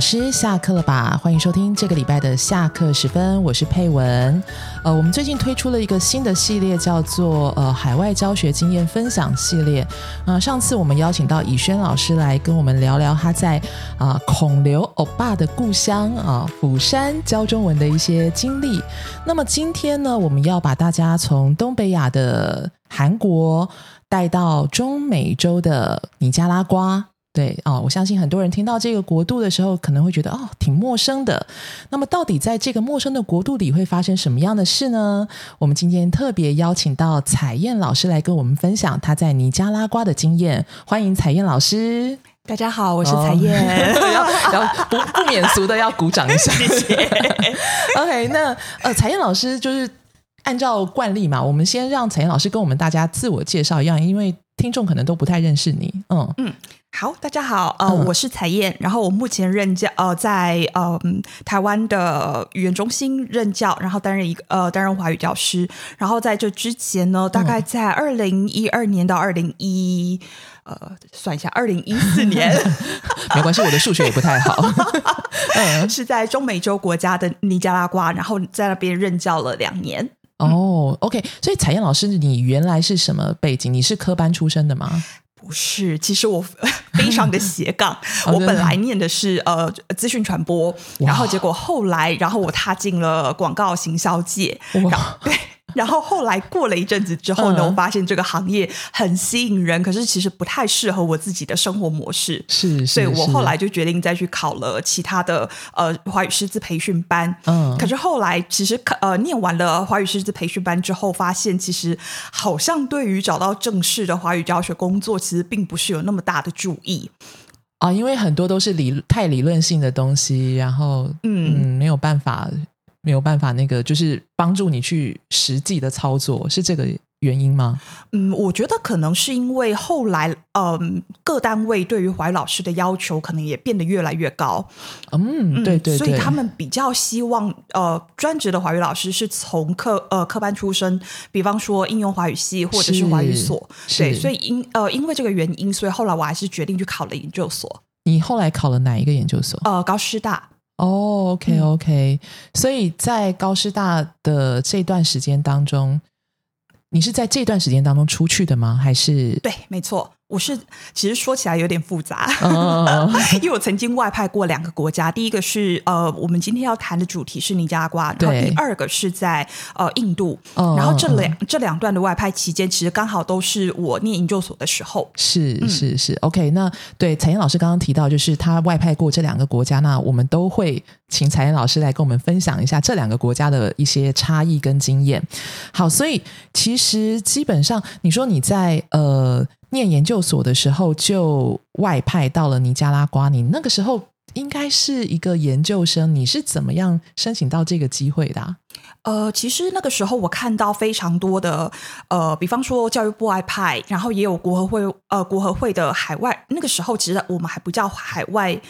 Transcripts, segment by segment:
师下课了吧？欢迎收听这个礼拜的下课时分，我是佩文。呃，我们最近推出了一个新的系列，叫做呃海外教学经验分享系列。啊，上次我们邀请到以轩老师来跟我们聊聊他在啊孔刘欧巴的故乡啊釜山教中文的一些经历。那么今天呢，我们要把大家从东北亚的韩国带到中美洲的尼加拉瓜。对哦，我相信很多人听到这个国度的时候，可能会觉得哦，挺陌生的。那么，到底在这个陌生的国度里会发生什么样的事呢？我们今天特别邀请到彩燕老师来跟我们分享她在尼加拉瓜的经验。欢迎彩燕老师！大家好，我是彩燕。要要不不免俗的要鼓掌一下，谢谢。OK，那呃，彩燕老师就是按照惯例嘛，我们先让彩燕老师跟我们大家自我介绍一样，因为听众可能都不太认识你。嗯嗯。好，大家好，呃，我是彩燕，然后我目前任教，呃，在呃台湾的语言中心任教，然后担任一个呃担任华语教师，然后在这之前呢，大概在二零一二年到二零一呃算一下，二零一四年，没关系，我的数学也不太好，嗯，是在中美洲国家的尼加拉瓜，然后在那边任教了两年。哦，OK，所以彩燕老师，你原来是什么背景？你是科班出身的吗？不是，其实我 非常的斜杠。我本来念的是呃资讯传播，然后结果后来，然后我踏进了广告行销界。哇，对。然后后来过了一阵子之后呢，我发现这个行业很吸引人，可是其实不太适合我自己的生活模式。是，所以我后来就决定再去考了其他的呃华语师资培训班。嗯，可是后来其实呃念完了华语师资培训班之后，发现其实好像对于找到正式的华语教学工作，其实并不是有那么大的注意啊，因为很多都是理太理论性的东西，然后嗯没有办法。没有办法，那个就是帮助你去实际的操作，是这个原因吗？嗯，我觉得可能是因为后来，嗯，各单位对于华语老师的要求可能也变得越来越高。嗯，对对，所以他们比较希望，呃，专职的华语老师是从科呃科班出身，比方说应用华语系或者是华语所。对，所以因呃因为这个原因，所以后来我还是决定去考了研究所。你后来考了哪一个研究所？呃，高师大。哦，OK，OK，所以在高师大的这段时间当中，你是在这段时间当中出去的吗？还是对，没错。我是其实说起来有点复杂，因为我曾经外派过两个国家。第一个是呃，我们今天要谈的主题是尼加拉瓜，然后第二个是在呃印度。然后这两这两段的外派期间，其实刚好都是我念研究所的时候。是是是，OK。那对彩燕老师刚刚提到，就是他外派过这两个国家，那我们都会请彩燕老师来跟我们分享一下这两个国家的一些差异跟经验。好，所以其实基本上，你说你在呃。念研究所的时候就外派到了尼加拉瓜，你那个时候应该是一个研究生，你是怎么样申请到这个机会的？呃，其实那个时候我看到非常多的，呃，比方说教育部外派，然后也有国合会，呃，国合会的海外。那个时候其实我们还不叫海外，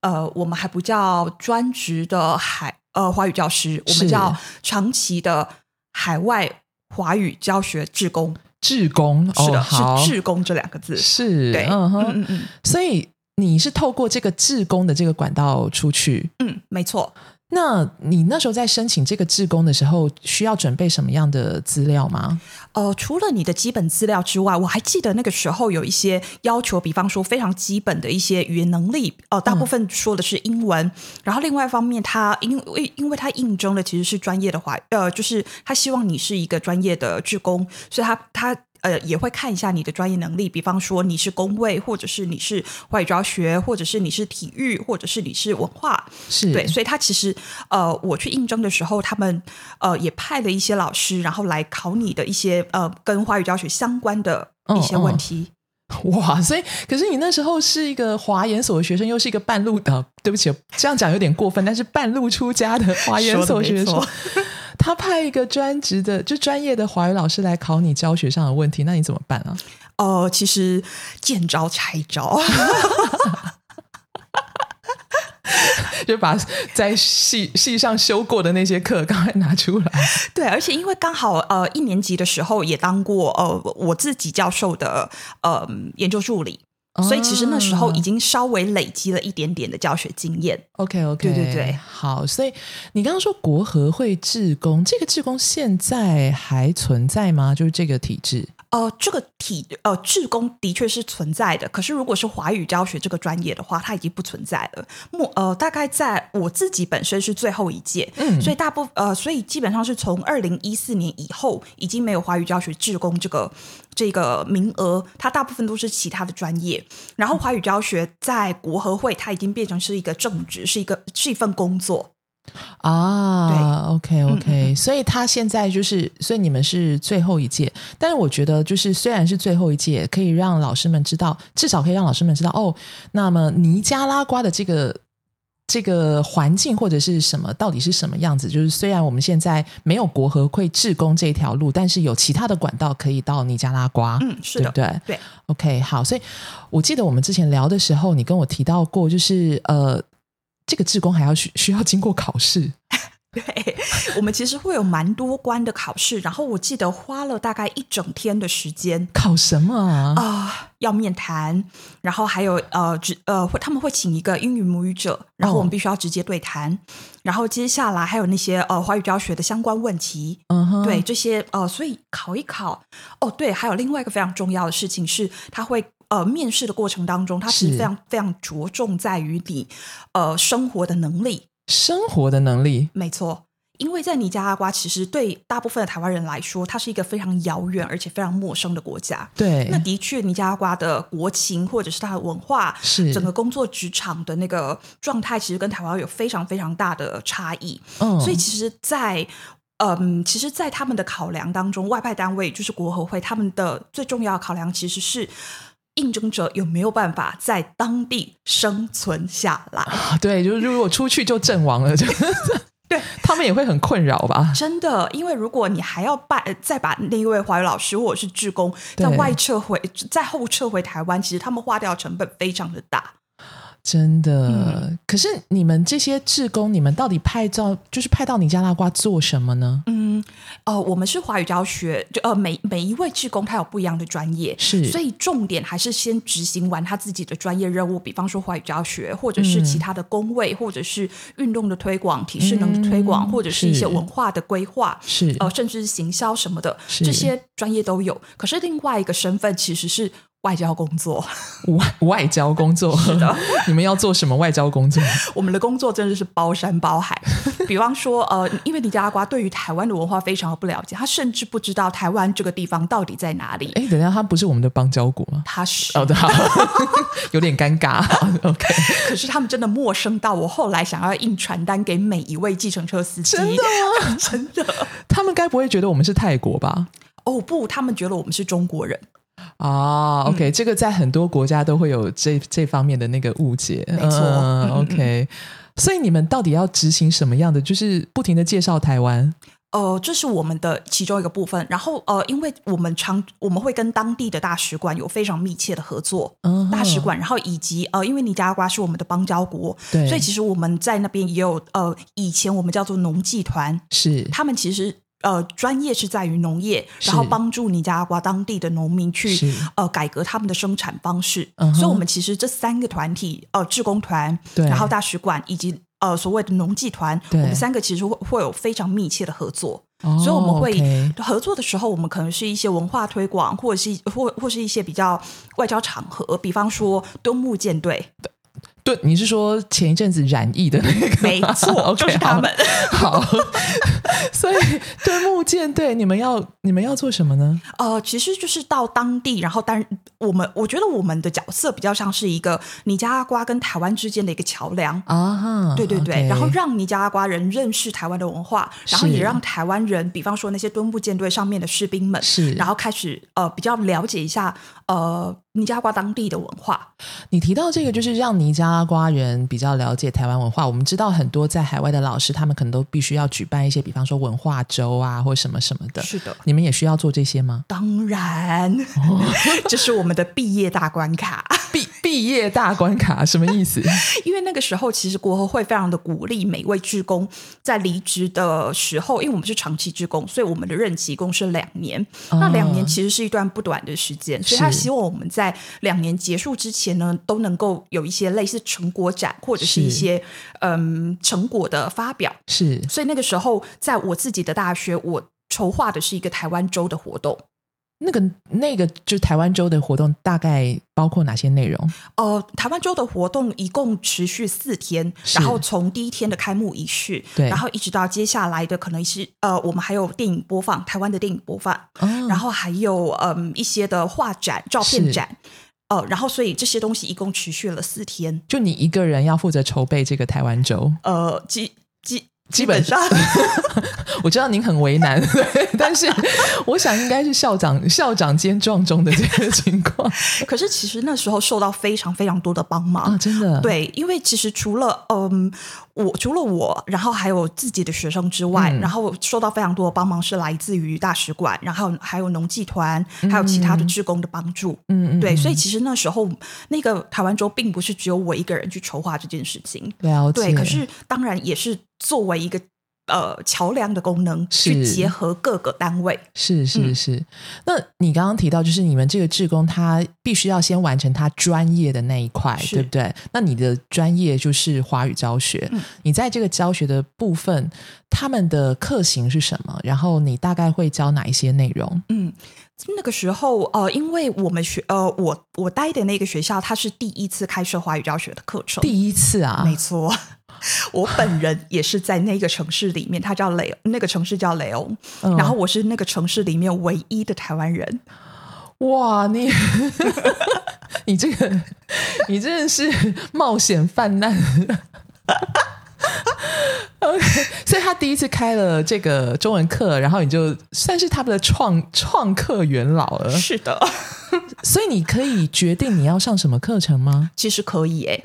呃，我们还不叫专职的海呃华语教师，我们叫长期的海外华语教学志工。志工是的，是志工这两个字。是对，嗯哼。嗯嗯，所以你是透过这个志工的这个管道出去，嗯，没错。那你那时候在申请这个志工的时候，需要准备什么样的资料吗？呃，除了你的基本资料之外，我还记得那个时候有一些要求，比方说非常基本的一些语言能力，呃，大部分说的是英文。然后另外一方面，他因为因为他应征的其实是专业的话，呃，就是他希望你是一个专业的志工，所以他他。呃，也会看一下你的专业能力，比方说你是工位，或者是你是外语教学，或者是你是体育，或者是你是文化，是对。所以他其实呃，我去应征的时候，他们呃也派了一些老师，然后来考你的一些呃跟华语教学相关的一些问题。哇，所以可是你那时候是一个华研所的学生，又是一个半路的，对不起，这样讲有点过分，但是半路出家的华研所学生。他派一个专职的、就专业的华语老师来考你教学上的问题，那你怎么办啊？哦，其实见招拆招，就把在系系上修过的那些课赶快拿出来。对，而且因为刚好呃一年级的时候也当过呃我自己教授的呃研究助理。所以其实那时候已经稍微累积了一点点的教学经验。OK OK，对对对，好，所以你刚刚说国合会志工，这个志工现在还存在吗？就是这个体制？呃，这个体呃，志工的确是存在的，可是如果是华语教学这个专业的话，它已经不存在了。目呃，大概在我自己本身是最后一届，嗯所以大部呃，所以基本上是从二零一四年以后，已经没有华语教学志工这个这个名额，它大部分都是其他的专业。然后华语教学在国合会，它已经变成是一个正职，是一个是一份工作。啊，OK 嗯 OK，所以他现在就是，所以你们是最后一届，但是我觉得就是虽然是最后一届，可以让老师们知道，至少可以让老师们知道哦，那么尼加拉瓜的这个。这个环境或者是什么，到底是什么样子？就是虽然我们现在没有国合会志工这条路，但是有其他的管道可以到尼加拉瓜，嗯，是的，对不对？对 OK，好，所以我记得我们之前聊的时候，你跟我提到过，就是呃，这个志工还要需需要经过考试，对，我们其实会有蛮多关的考试，然后我记得花了大概一整天的时间。考什么啊？啊、要面谈，然后还有呃，直呃，他们会请一个英语母语者，然后我们必须要直接对谈，然后接下来还有那些呃华语教学的相关问题，嗯哼，对这些呃，所以考一考。哦，对，还有另外一个非常重要的事情是，他会呃面试的过程当中，他其是。实非常非常着重在于你呃生活的能力，生活的能力，没错，因为在尼加拉瓜，其实对大部分的台湾人来说，它是一个非常遥远而且非常陌生的国家。对，那的确，尼加拉瓜的国情或者是它的文化，是整个工作职场的那个状态，其实跟台湾有非常非常大的差异。嗯，所以，其实在，嗯，其实，在他们的考量当中，外派单位就是国合会，他们的最重要的考量其实是应征者有没有办法在当地生存下来。啊对，就是如果出去就阵亡了，就 对他们也会很困扰吧？真的，因为如果你还要办再把那一位华语老师或者是志工在外撤回、在后撤回台湾，其实他们花掉的成本非常的大。真的，嗯可是你们这些志工，你们到底派到就是派到尼加拉瓜做什么呢？嗯，呃，我们是华语教学，就呃每每一位志工他有不一样的专业，是所以重点还是先执行完他自己的专业任务，比方说华语教学，或者是嗯其他的工位，或者是运动的推广、体适能的推广，嗯或者是一些文化的规划。是呃，甚至是行销什么的，是这些专业都有。可是另外一个身份其实是外交工作，外外交工作，的 你们要做什么外交工作？我们的工作真的是包山包海。比方说，呃，因为尼加拉瓜对于台湾的文化非常的不了解，他甚至不知道台湾这个地方到底在哪里。哎，等一下，他不是我们的邦交国吗？他是，哦，对，好 有点尴尬。OK，可是他们真的陌生到我后来想要印传单给每一位计程车司机。真的吗？真的他们该不会觉得我们是泰国吧？哦不，他们觉得我们是中国人。啊，OK，、这个在很多国家都会有这这方面的那个误解，没错。OK，所以你们到底要执行什么样的？就是不停的介绍台湾，呃，这是我们的其中一个部分。然后呃，因为我们常我们会跟当地的大使馆有非常密切的合作，大使馆，然后以及呃，因为尼加拉瓜是我们的邦交国，对，所以其实我们在那边也有呃，以前我们叫做农技团，是。他们其实呃专业是在于农业，然后帮助尼加拉瓜当地的农民去呃改革他们的生产方式。所以，我们其实这三个团体呃，志工团，对。然后大使馆以及呃所谓的农技团，我们三个其实会会有非常密切的合作。哦所以我们会合作的时候，我们可能是一些文化推广，或者是或或是一些比较外交场合，比方说敦木舰队，对，你是说前一阵子染疫的那个？没错，OK，就是他们。好，好 所以对木舰队，你们要你们要做什么呢？呃，其实就是到当地，然后担我们，我觉得我们的角色比较像是一个尼加拉瓜跟台湾之间的一个桥梁。啊哈，对对对然后让尼加拉瓜人认识台湾的文化，然后也让台湾人，比方说那些敦木舰队上面的士兵们，是然后开始呃比较了解一下呃尼加拉瓜当地的文化。你提到这个，就是让尼加拉瓜人比较了解台湾文化。我们知道很多在海外的老师，他们可能都必须要举办一些，比方说文化周啊，或什么什么的。是的，你们也需要做这些吗？当然，哦 这是我们的毕业大关卡。毕毕业大关卡什么意思？因为那个时候其实国合会非常的鼓励每位职工在离职的时候，因为我们是长期职工，所以我们的任期共是两年。那两年其实是一段不短的时间，所以他希望我们在两年结束之前呢，都能够有一些类似成果展或者是一些嗯成果的发表。是，所以那个时候在我自己的大学，我筹划的是一个台湾周的活动。那个那个就是台湾周的活动，大概包括哪些内容？呃，台湾周的活动一共持续四天，然后从第一天的开幕仪式，对，然后一直到接下来的可能是呃，我们还有电影播放，台湾的电影播放，哦。然后还有嗯一些的画展、照片展，呃，然后所以这些东西一共持续了四天，就你一个人要负责筹备这个台湾周，呃，基基基本上。我知道您很为难，对，但是我想应该是校长校长兼撞钟的这个情况。可是其实那时候受到非常非常多的帮忙。啊，真的，对，因为其实除了嗯，我除了我，然后还有自己的学生之外，嗯。然后受到非常多的帮忙是来自于大使馆，然后还有农技团，还有其他的志工的帮助。嗯嗯，对，嗯所以其实那时候那个台湾州并不是只有我一个人去筹划这件事情，了。解，对，可是当然也是作为一个呃桥梁的功能，去结合各个单位。是是嗯是，那你刚刚提到，就是你们这个志工他必须要先完成他专业的那一块，对不对？那你的专业就是华语教学，嗯你在这个教学的部分，他们的课型是什么？然后你大概会教哪一些内容？嗯，那个时候呃，因为我们学呃，我我待的那个学校，它是第一次开设华语教学的课程，第一次啊，没错。我本人也是在那个城市里面，他叫雷，那个城市叫雷欧，嗯然后我是那个城市里面唯一的台湾人。哇，你 你这个你真的是冒险泛滥。OK，所以他第一次开了这个中文课，然后你就算是他们的创创客元老了。是的，所以你可以决定你要上什么课程吗？其实可以诶。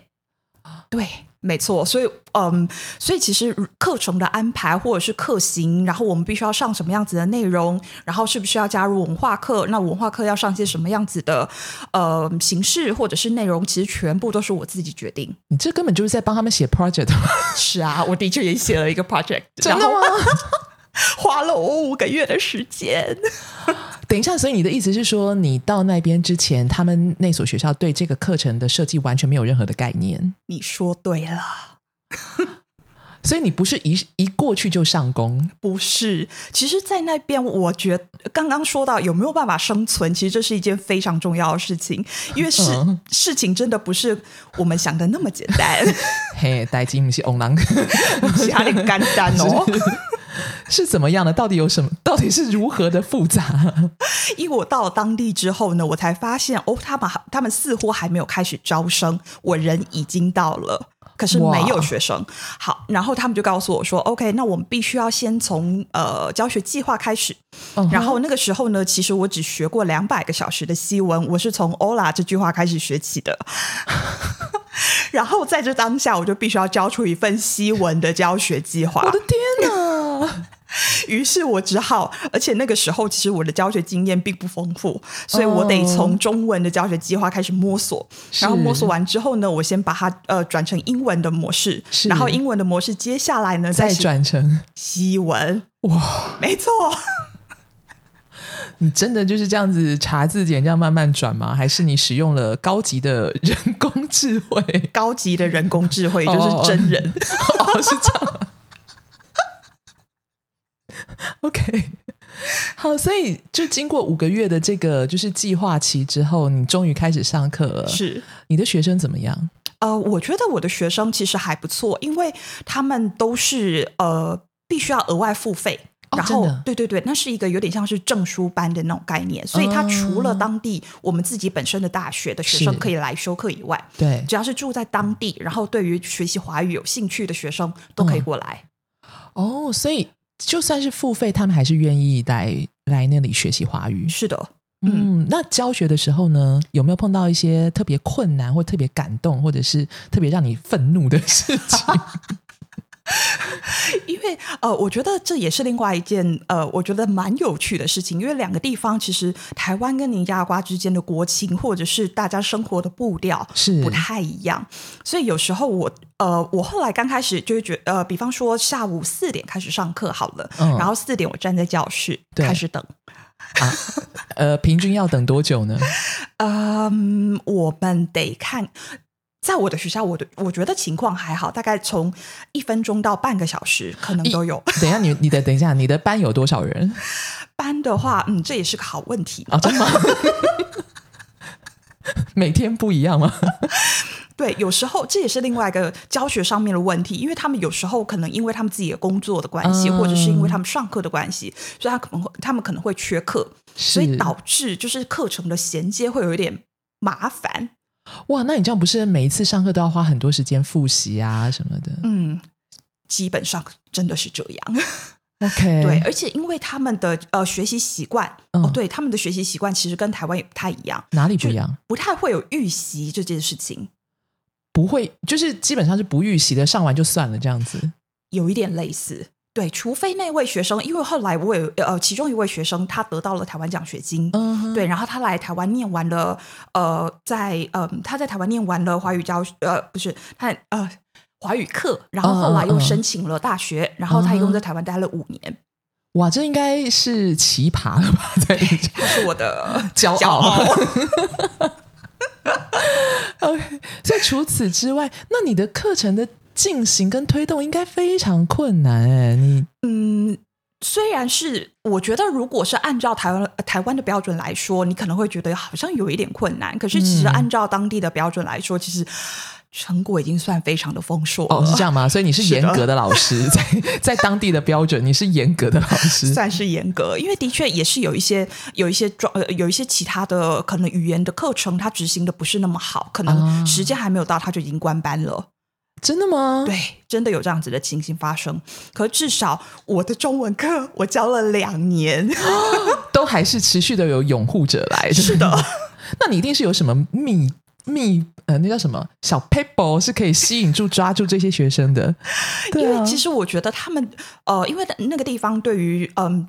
对，没错。所以，嗯，所以其实课程的安排或者是课型，然后我们必须要上什么样子的内容，然后是不是要加入文化课？那文化课要上些什么样子的呃形式或者是内容？其实全部都是我自己决定。你这根本就是在帮他们写 project 吗？是啊，我的确也写了一个 project，真的然后吗？花了我五个月的时间。等一下，所以你的意思是说，你到那边之前，他们那所学校对这个课程的设计完全没有任何的概念，你说对了。所以你不是一一过去就上工，不是，其实，在那边，我觉得刚刚说到有没有办法生存，其实这是一件非常重要的事情，因为事、嗯事情真的不是我们想的那么简单，嘿，代金不是翁郎。其他点干单哦。是怎么样的？到底有什么？到底是如何的复杂？因为我到了当地之后呢，我才发现哦，他们他们似乎还没有开始招生，我人已经到了。可是没有学生，好，然后他们就告诉我说：“OK，那我们必须要先从呃教学计划开始。然后那个时候呢，其实我只学过两百个小时的西文，我是从 “ola” 这句话开始学起的。然后在这当下，我就必须要交出一份西文的教学计划。我的天哪！于是我只好，而且那个时候其实我的教学经验并不丰富，所以我得从中文的教学计划开始摸索。然后摸索完之后呢，我先把它呃转成英文的模式，然后英文的模式接下来呢再转成西文。哇，没错，你真的就是这样子查字典这样慢慢转吗？还是你使用了高级的人工智慧？高级的人工智慧就是真人。哦，是这样。OK，好，所以就经过五个月的这个就是计划期之后，你终于开始上课了。是。你的学生怎么样？呃，我觉得我的学生其实还不错，因为他们都是呃必须要额外付费。哦然后对对对，那是一个有点像是证书班的那种概念，所以他除了当地我们自己本身的大学的学生可以来修课以外，对，只要是住在当地，然后对于学习华语有兴趣的学生都可以过来。哦，所以就算是付费，他们还是愿意来来那里学习华语。是的，嗯，嗯，那教学的时候呢，有没有碰到一些特别困难或特别感动，或者是特别让你愤怒的事情？因为呃，我觉得这也是另外一件呃，我觉得蛮有趣的事情。因为两个地方其实台湾跟尼加拉瓜之间的国情，或者是大家生活的步调是不太一样，所以有时候我呃，我后来刚开始就会觉呃，比方说下午四点开始上课好了，嗯然后四点我站在教室开始等。啊，呃，平均要等多久呢？嗯，我们得看。在我的学校，我的我觉得情况还好，大概从一分钟到半个小时可能都有。等一下，你你的等一下，你的班有多少人班的话，嗯，这也是个好问题。啊？真的吗？每天不一样吗？对，有时候这也是另外一个教学上面的问题，因为他们有时候可能因为他们自己的工作的关系，嗯或者是因为他们上课的关系，所以他可能会他们可能会缺课，所以是导致就是课程的衔接会有一点麻烦。哇，那你这样不是每一次上课都要花很多时间复习啊什么的嗯，基本上真的是这样。OK，对，而且因为他们的呃学习习惯，嗯哦，对，他们的学习习惯其实跟台湾也不太一样，哪里不一样？不太会有预习这件事情，不会，就是基本上是不预习的，上完就算了这样子。有一点类似。对，除非那位学生，因为后来我有呃，其中一位学生他得到了台湾奖学金，对，然后他来台湾念完了，呃，在呃他在台湾念完了华语教呃不是他呃华语课，然后后来又申请了大学，然后他一共在台湾待了五年，哇，这应该是奇葩了吧？对，这是我的 骄傲。OK，所以除此之外，那你的课程的进行跟推动应该非常困难哎，你嗯，虽然是我觉得，如果是按照台湾呃台湾的标准来说，你可能会觉得好像有一点困难。可是其实嗯按照当地的标准来说，其实成果已经算非常的丰硕了。哦是这样吗？所以你是严格的老师，在在当地的标准，你是严格的老师。算是严格，因为的确也是有一些有一些状呃有一些其他的可能语言的课程，它执行的不是那么好，可啊能时间还没有到，它就已经关班了。真的吗？对，真的有这样子的情形发生。可至少我的中文课我教了两年，都还是持续的有拥护者来。是的。那你一定是有什么秘秘呃，那叫什么小 paper 是可以吸引住、抓住这些学生的？因为其实我觉得他们呃，因为那个地方对于嗯。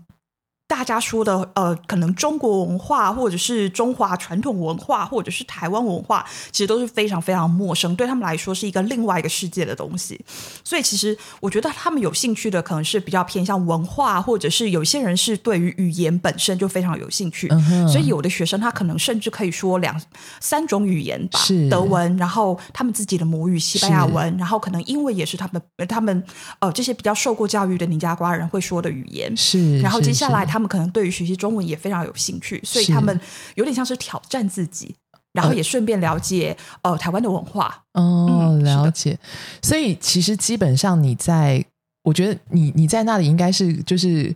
大家说的呃，可能中国文化，或者是中华传统文化，或者是台湾文化，其实都是非常非常陌生，对他们来说是一个另外一个世界的东西。所以，其实我觉得他们有兴趣的，可能是比较偏向文化，或者是有些人是对于语言本身就非常有兴趣。嗯所以，有的学生他可能甚至可以说两三种语言吧是，德文，然后他们自己的母语西班牙文，然后可能英文也是他们他们呃这些比较受过教育的尼加瓜人会说的语言。是，然后接下来，是他们可能对于学习中文也非常有兴趣，所以他们有点像是挑战自己，然后也顺便了解呃台湾的文化。哦，嗯了解。所以其实基本上你在，我觉得你你在那里应该是就是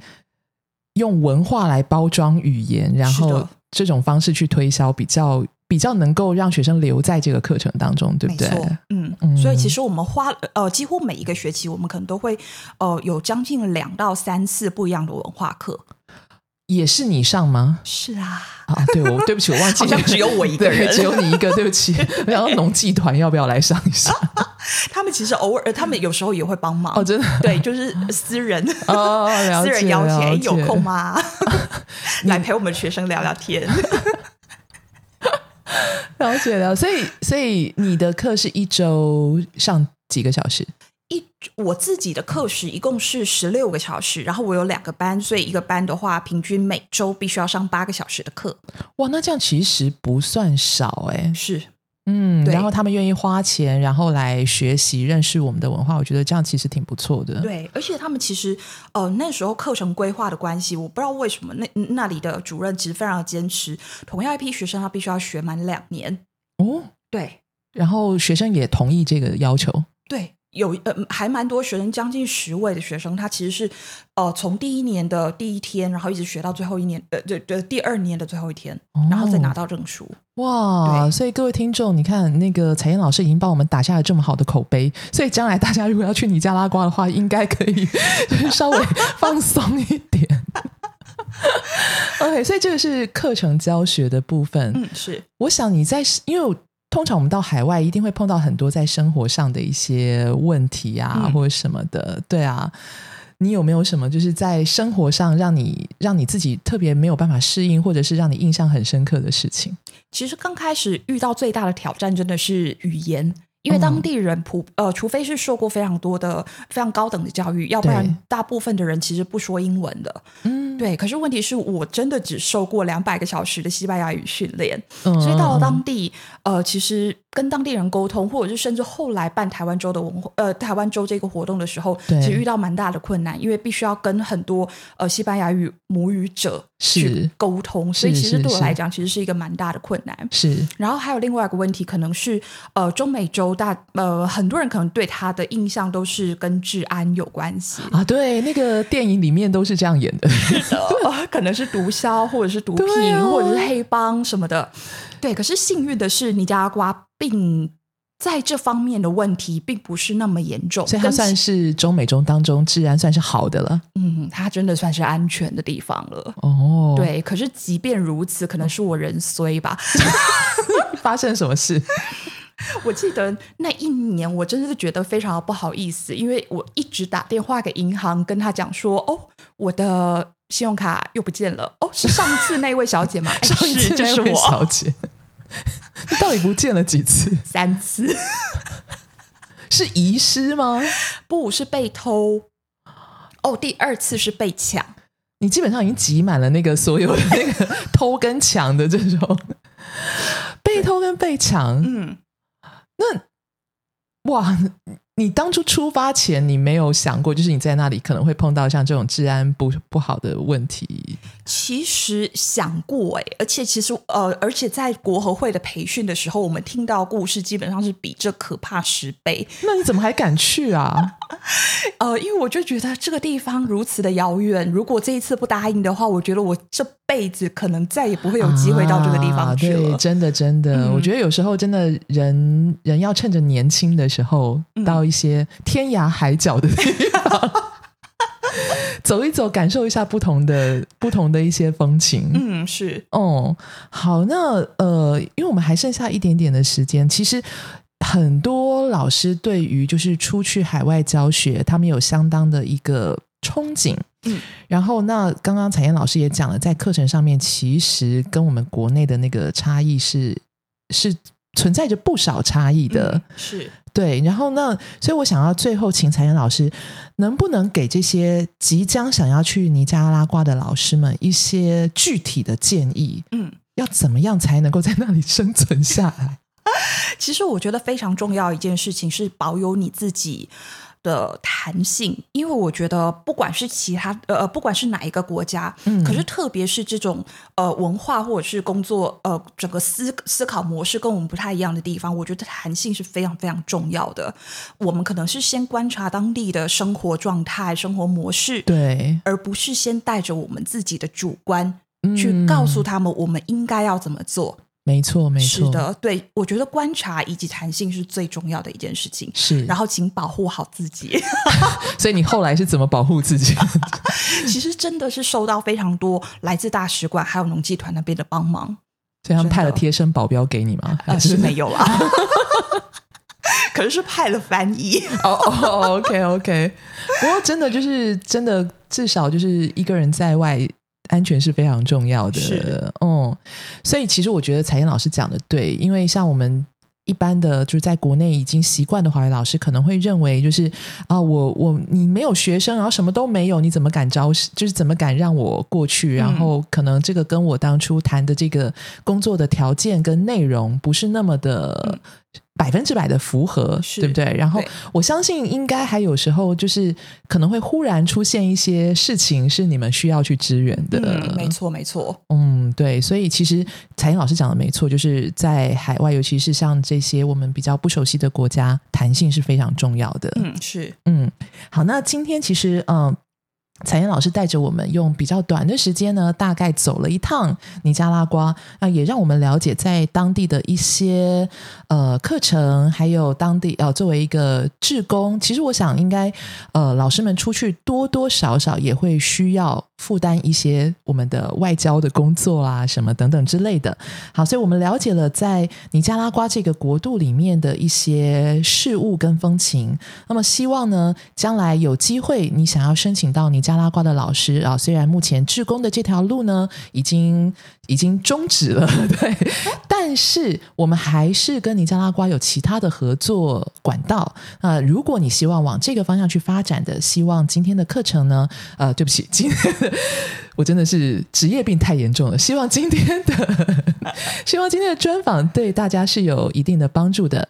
用文化来包装语言，然后这种方式去推销，比较比较能够让学生留在这个课程当中，对不对？没错，嗯，嗯所以其实我们花呃几乎每一个学期，我们可能都会呃有将近两到三次不一样的文化课。也是你上吗？是啊，啊，对，我对不起，我忘记好像只有我一个 对人只有你一个，对不起。我想说农技团要不要来上一下？他们其实偶尔，呃他们有时候也会帮忙。哦，真的对，就是私人哦，私人邀请，有空？吗？来陪我们学生聊聊天。了解了，所以所以你的课是一周上几个小时？一我自己的课时一共是十六个小时，然后我有两个班，所以一个班的话，平均每周必须要上八个小时的课。哇，那这样其实不算少哎。是嗯，然后他们愿意花钱，然后来学习认识我们的文化，我觉得这样其实挺不错的。，对，而且他们其实呃那时候课程规划的关系，我不知道为什么那那里的主任其实非常的坚持，同样一批学生他必须要学满两年。哦，对然后学生也同意这个要求。对，有呃还蛮多学生，将近十位的学生，他其实是呃从第一年的第一天，然后一直学到最后一年，呃对对，第二年的最后一天，然后再拿到证书。哇，所以各位听众，你看那个彩燕老师已经帮我们打下了这么好的口碑，所以将来大家如果要去尼加拉瓜的话，应该可以就是稍微 放松一点。OK，所以这个是课程教学的部分。嗯，是我想你在，因为通常我们到海外一定会碰到很多在生活上的一些问题啊，嗯或者什么的，对啊。你有没有什么就是在生活上让你让你自己特别没有办法适应，或者是让你印象很深刻的事情？其实刚开始遇到最大的挑战真的是语言。因为当地人普呃，除非是受过非常多的、非常高等的教育，要不然大部分的人其实不说英文的。嗯，对，可是问题是我真的只受过两百个小时的西班牙语训练，嗯所以到了嗯当地，呃，其实跟当地人沟通，或者是甚至后来办台湾州的文化，呃，台湾州这个活动的时候，其实遇到蛮大的困难，因为必须要跟很多呃西班牙语母语者去沟通，所以其实对我来讲，其实是一个蛮大的困难。是然后还有另外一个问题，可能是呃，中美洲大呃，很多人可能对他的印象都是跟治安有关系，啊，对，那个电影里面都是这样演的，呃，可能是毒枭或者是毒 品、啊或者是黑帮什么的。对，可是幸运的是，尼加拉瓜并在这方面的问题并不是那么严重，所以它算是中美中当中治安算是好的了。嗯，它真的算是安全的地方了。哦，，对，可是即便如此，可能是我人衰吧。发生什么事？我记得那一年，我真的是觉得非常的不好意思，因为我一直打电话给银行，跟他讲说：“哦，我的信用卡又不见了。哦，是上次那位小姐吗？哎上一次，就那位是我小姐，你到底不见了几次？三次，是遗失吗？不是被偷。哦，第二次是被抢。你基本上已经挤满了那个所有的那个偷跟抢的这种被偷跟被抢。嗯，那哇，你当初出发前你没有想过，就是你在那里可能会碰到像这种治安不不好的问题？其实想过哎，而且其实呃，而且在国合会的培训的时候，我们听到故事基本上是比这可怕十倍。那你怎么还敢去啊？呃，因为我就觉得这个地方如此的遥远，如果这一次不答应的话，我觉得我这辈子可能再也不会有机会到这个地方去了。啊对，真的真的，嗯我觉得有时候真的人人要趁着年轻的时候，嗯到一些天涯海角的地方。走一走，感受一下不同的不同的一些风情。嗯，是，哦，好，那呃，因为我们还剩下一点点的时间，其实很多老师对于就是出去海外教学，他们有相当的一个憧憬。嗯，然后那刚刚彩燕老师也讲了，在课程上面其实跟我们国内的那个差异是是存在着不少差异的。嗯是，对，然后呢，所以我想要最后请彩妍老师，能不能给这些即将想要去尼加拉瓜的老师们一些具体的建议？嗯。要怎么样才能够在那里生存下来？其实我觉得非常重要一件事情是保有你自己的弹性，因为我觉得不管是其他呃，不管是哪一个国家，嗯可是特别是这种呃文化或者是工作呃整个思思考模式跟我们不太一样的地方，我觉得弹性是非常非常重要的。我们可能是先观察当地的生活状态、生活模式，对，而不是先带着我们自己的主观嗯去告诉他们我们应该要怎么做。没错，没错，是，的，对我觉得观察以及弹性是最重要的一件事情。是。然后，请保护好自己。所以你后来是怎么保护自己？其实真的是收到非常多来自大使馆还有农技团那边的帮忙。所以他们派了贴身保镖给你吗？还呃，是没有啦，可是是派了翻译。哦哦，OK OK。不过真的就是真的，至少就是一个人在外。安全是非常重要的，是嗯，所以其实我觉得彩燕老师讲的对，因为像我们一般的就是在国内已经习惯的华语老师，可能会认为就是啊，我我你没有学生，然后什么都没有，你怎么敢招？就是怎么敢让我过去？然后可能这个跟我当初谈的这个工作的条件跟内容不是那么的百分之百的符合，对不对？然后我相信应该还有时候就是可能会忽然出现一些事情是你们需要去支援的，嗯，没错，没错。嗯，对，所以其实彩英老师讲的没错，就是在海外，尤其是像这些我们比较不熟悉的国家，弹性是非常重要的。嗯，是嗯，好，那今天其实嗯。彩燕老师带着我们用比较短的时间呢，大概走了一趟尼加拉瓜，那也让我们了解在当地的一些呃课程，还有当地呃作为一个志工，其实我想应该呃老师们出去多多少少也会需要负担一些我们的外交的工作啊，什么等等之类的。好，所以我们了解了在尼加拉瓜这个国度里面的一些事物跟风情。那么，希望呢，将来有机会你想要申请到尼加拉瓜的老师啊，虽然目前志工的这条路呢已经已经终止了，对，但是我们还是跟尼加拉瓜有其他的合作管道。啊，如果你希望往这个方向去发展的，希望今天的课程呢，呃，对不起，今天。我真的是职业病太严重了。希望今天的，希望今天的专访对大家是有一定的帮助的。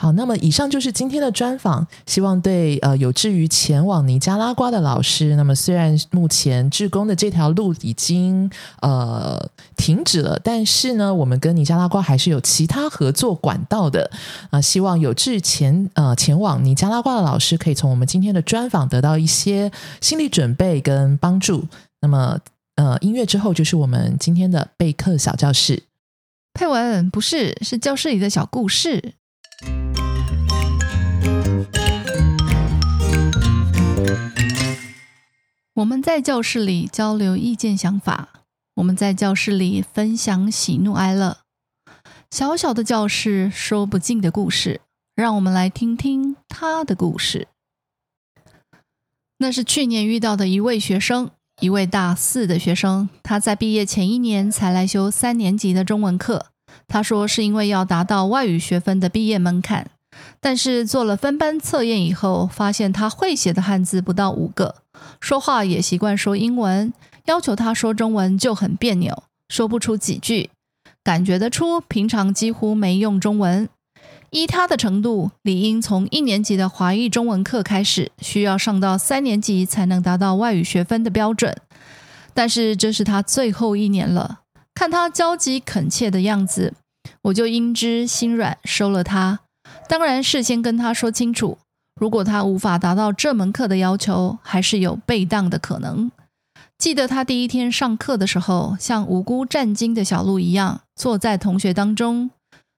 好，那么以上就是今天的专访，希望对呃有志于前往尼加拉瓜的老师。那么虽然目前志工的这条路已经呃停止了，但是呢，我们跟尼加拉瓜还是有其他合作管道的啊。希望有志前呃前往尼加拉瓜的老师，可以从我们今天的专访得到一些心理准备跟帮助。那么呃，音乐之后就是我们今天的备课小教室。佩文不是，是教室里的小故事。我们在教室里交流意见想法，我们在教室里分享喜怒哀乐。小小的教室，说不尽的故事，让我们来听听他的故事。那是去年遇到的一位学生，一位大四的学生，他在毕业前一年才来修三年级的中文课。他说是因为要达到外语学分的毕业门槛，但是做了分班测验以后，发现他会写的汉字不到五个。说话也习惯说英文，要求他说中文就很别扭，说不出几句，感觉得出平常几乎没用中文。依他的程度，理应从一年级的华裔中文课开始，需要上到三年级才能达到外语学分的标准。但是这是他最后一年了，看他焦急恳切的样子，我就因之心软，收了他。当然，事先跟他说清楚。如果他无法达到这门课的要求，还是有被当的可能。记得他第一天上课的时候，像无辜站惊的小鹿一样坐在同学当中，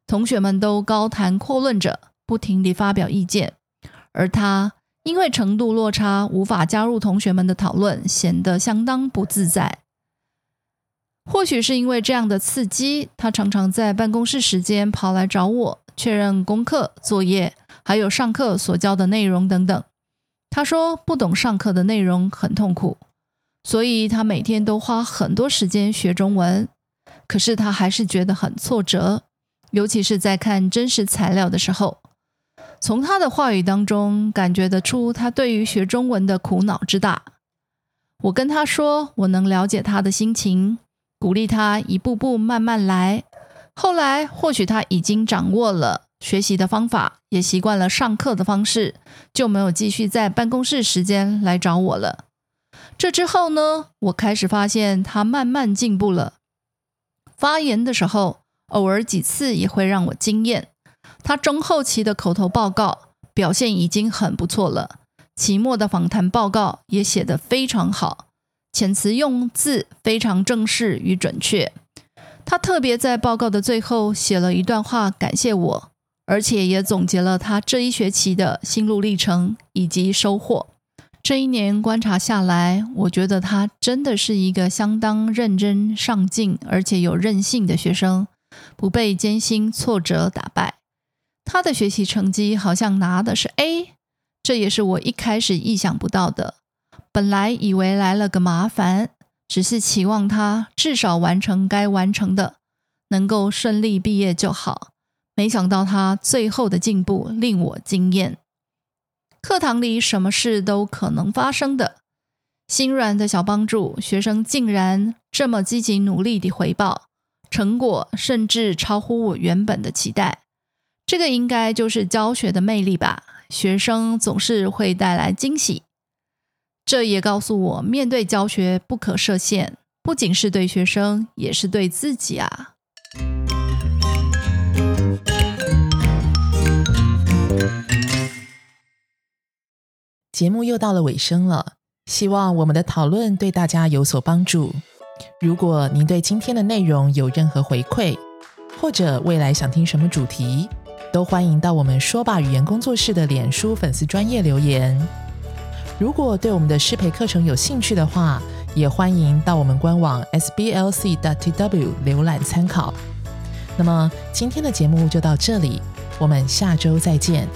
同学们都高谈阔论着，不停地发表意见，而他因为程度落差，无法加入同学们的讨论，显得相当不自在。或许是因为这样的刺激，他常常在办公室时间跑来找我确认功课作业。还有上课所教的内容等等，他说不懂上课的内容很痛苦，所以他每天都花很多时间学中文。可是他还是觉得很挫折，尤其是在看真实材料的时候，从他的话语当中感觉得出他对于学中文的苦恼之大。我跟他说，我能了解他的心情，鼓励他一步步慢慢来。后来或许他已经掌握了。学习的方法也习惯了上课的方式，就没有继续在办公室时间来找我了。这之后呢，我开始发现他慢慢进步了。发言的时候，偶尔几次也会让我惊艳。他中后期的口头报告表现已经很不错了，期末的访谈报告也写得非常好，遣词用字非常正式与准确。他特别在报告的最后写了一段话，感谢我。而且也总结了他这一学期的心路历程以及收获。这一年观察下来，我觉得他真的是一个相当认真、上进，而且有韧性的学生，不被艰辛挫折打败。他的学习成绩好像拿的是 A，这也是我一开始意想不到的。本来以为来了个麻烦，只是期望他至少完成该完成的，能够顺利毕业就好。没想到他最后的进步令我惊艳。课堂里什么事都可能发生的，心软的小帮助，学生竟然这么积极努力的回报，成果甚至超乎我原本的期待。这个应该就是教学的魅力吧？学生总是会带来惊喜。这也告诉我，面对教学不可设限，不仅是对学生，也是对自己啊。节目又到了尾声了，希望我们的讨论对大家有所帮助。如果您对今天的内容有任何回馈，或者未来想听什么主题，都欢迎到我们说吧语言工作室的脸书粉丝专业留言。如果对我们的适配课程有兴趣的话，也欢迎到我们官网 sblc.tw 浏览参考。那么今天的节目就到这里，我们下周再见。